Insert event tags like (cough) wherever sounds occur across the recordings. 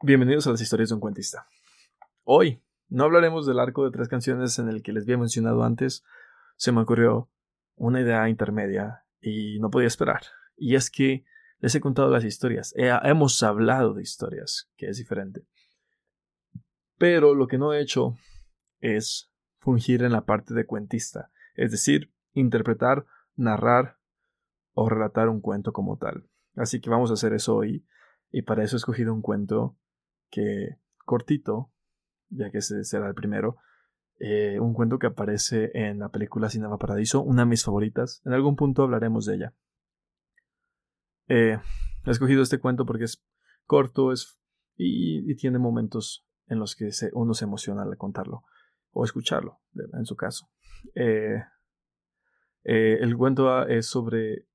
Bienvenidos a las historias de un cuentista. Hoy no hablaremos del arco de tres canciones en el que les había mencionado antes. Se me ocurrió una idea intermedia y no podía esperar. Y es que les he contado las historias. hemos hablado de historias, que es diferente. Pero lo que no he hecho es fungir en la parte de cuentista, es decir, interpretar, narrar o relatar un cuento como tal. Así que vamos a hacer eso hoy y para eso he escogido un cuento que cortito, ya que ese será el primero, eh, un cuento que aparece en la película Cinema Paradiso, una de mis favoritas. En algún punto hablaremos de ella. Eh, he escogido este cuento porque es corto es, y, tiene momentos en los que uno se emociona al contarlo o escucharlo, en su caso. Eh, el cuento es sobre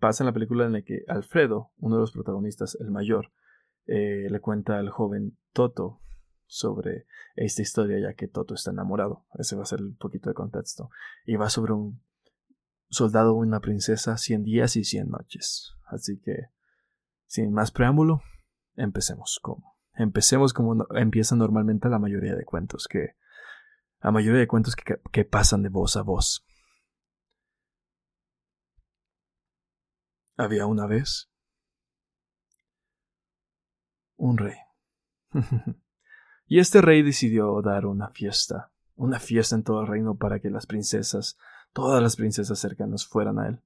pasa en la película en la que Alfredo, uno de los protagonistas, el mayor, eh, le cuenta al joven Toto sobre esta historia, ya que Toto está enamorado. Ese va a ser un poquito de contexto. Y va sobre un soldado y una princesa, 100 días y 100 noches. Así que, sin más preámbulo, empecemos como. Empecemos como empieza normalmente la mayoría de cuentos, que la mayoría de cuentos que pasan de voz a voz. Había una vez un rey. (laughs) y este rey decidió dar una fiesta, una fiesta en todo el reino para que las princesas, todas las princesas cercanas fueran a él.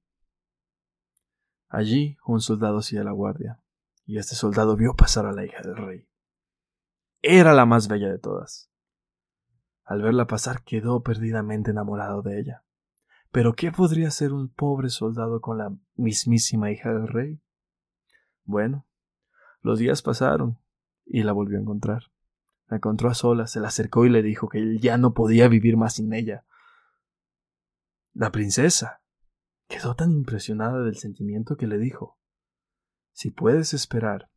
Allí un soldado hacía la guardia, y este soldado vio pasar a la hija del rey. Era la más bella de todas. Al verla pasar quedó perdidamente enamorado de ella. Pero ¿qué podría hacer un pobre soldado con la mismísima hija del rey? Bueno, los días pasaron y la volvió a encontrar. La encontró a solas, se la acercó y le dijo que él ya no podía vivir más sin ella. La princesa quedó tan impresionada del sentimiento que le dijo Si puedes esperar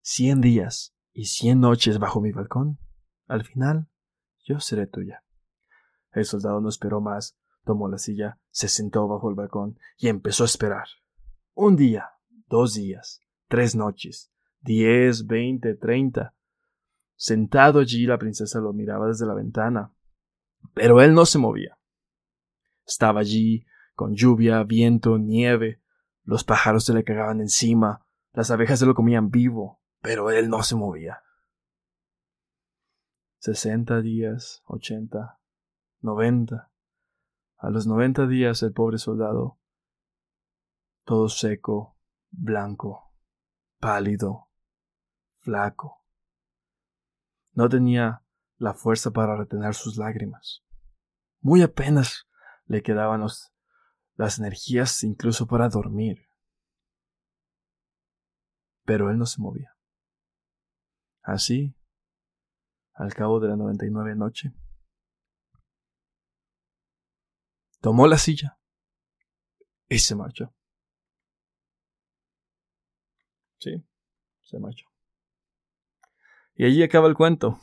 cien días y cien noches bajo mi balcón, al final yo seré tuya. El soldado no esperó más Tomó la silla, se sentó bajo el balcón y empezó a esperar. Un día, dos días, tres noches, diez, veinte, treinta. Sentado allí la princesa lo miraba desde la ventana, pero él no se movía. Estaba allí, con lluvia, viento, nieve, los pájaros se le cagaban encima, las abejas se lo comían vivo, pero él no se movía. Sesenta días, ochenta, noventa. A los noventa días el pobre soldado, todo seco, blanco, pálido, flaco, no tenía la fuerza para retener sus lágrimas. Muy apenas le quedaban las energías incluso para dormir. Pero él no se movía. Así, al cabo de la noventa y nueve noche, tomó la silla y se marchó. Sí, se marchó. Y allí acaba el cuento.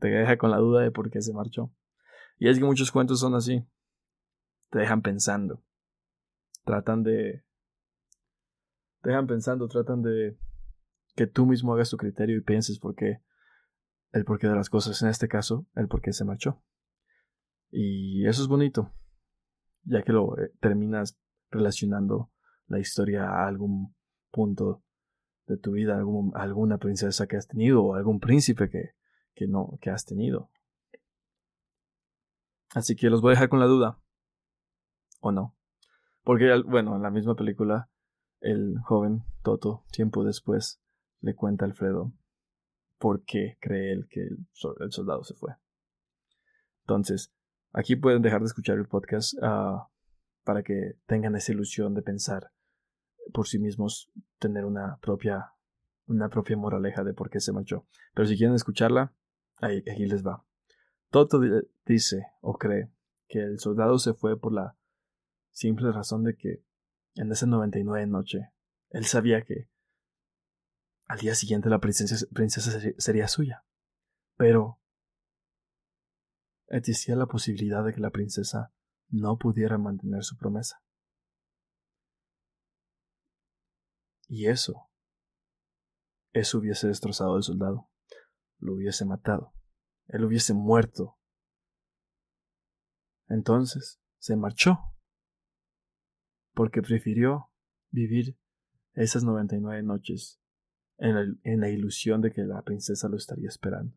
Te deja con la duda de por qué se marchó. Y es que muchos cuentos son así. Te dejan pensando. Tratan de... Te dejan pensando, tratan de que tú mismo hagas tu criterio y pienses por qué el porqué de las cosas. En este caso, el por qué se marchó. Y eso es bonito, ya que lo eh, terminas relacionando la historia a algún punto de tu vida, alguna princesa que has tenido o algún príncipe que, que no, que has tenido. Así que los voy a dejar con la duda. ¿O no? Porque, bueno, en la misma película, el joven Toto, tiempo después, le cuenta a Alfredo por qué cree él que el soldado se fue. Entonces, Aquí pueden dejar de escuchar el podcast ah, para que tengan esa ilusión de pensar por sí mismos, tener una propia, una propia moraleja de por qué se marchó. Pero si quieren escucharla, ahí, les va. Toto dice o cree que el soldado se fue por la simple razón de que en esa 99 noche él sabía que al día siguiente la princesa, princesa sería suya. Pero existía la posibilidad de que la princesa no pudiera mantener su promesa. Y eso eso hubiese destrozado al soldado, lo hubiese matado, él hubiese muerto. Entonces se marchó, porque prefirió vivir esas 99 noches en, en la ilusión de que la princesa lo estaría esperando.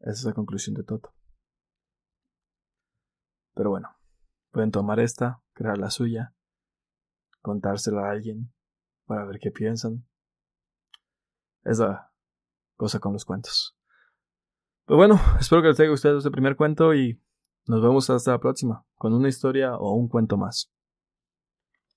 Esa es la conclusión de Toto. Pero bueno, pueden tomar esta, crear la suya, contársela a alguien para ver qué piensan. Es la cosa con los cuentos. Pues bueno, espero que les haya gustado este primer cuento y nos vemos hasta la próxima con una historia o un cuento más.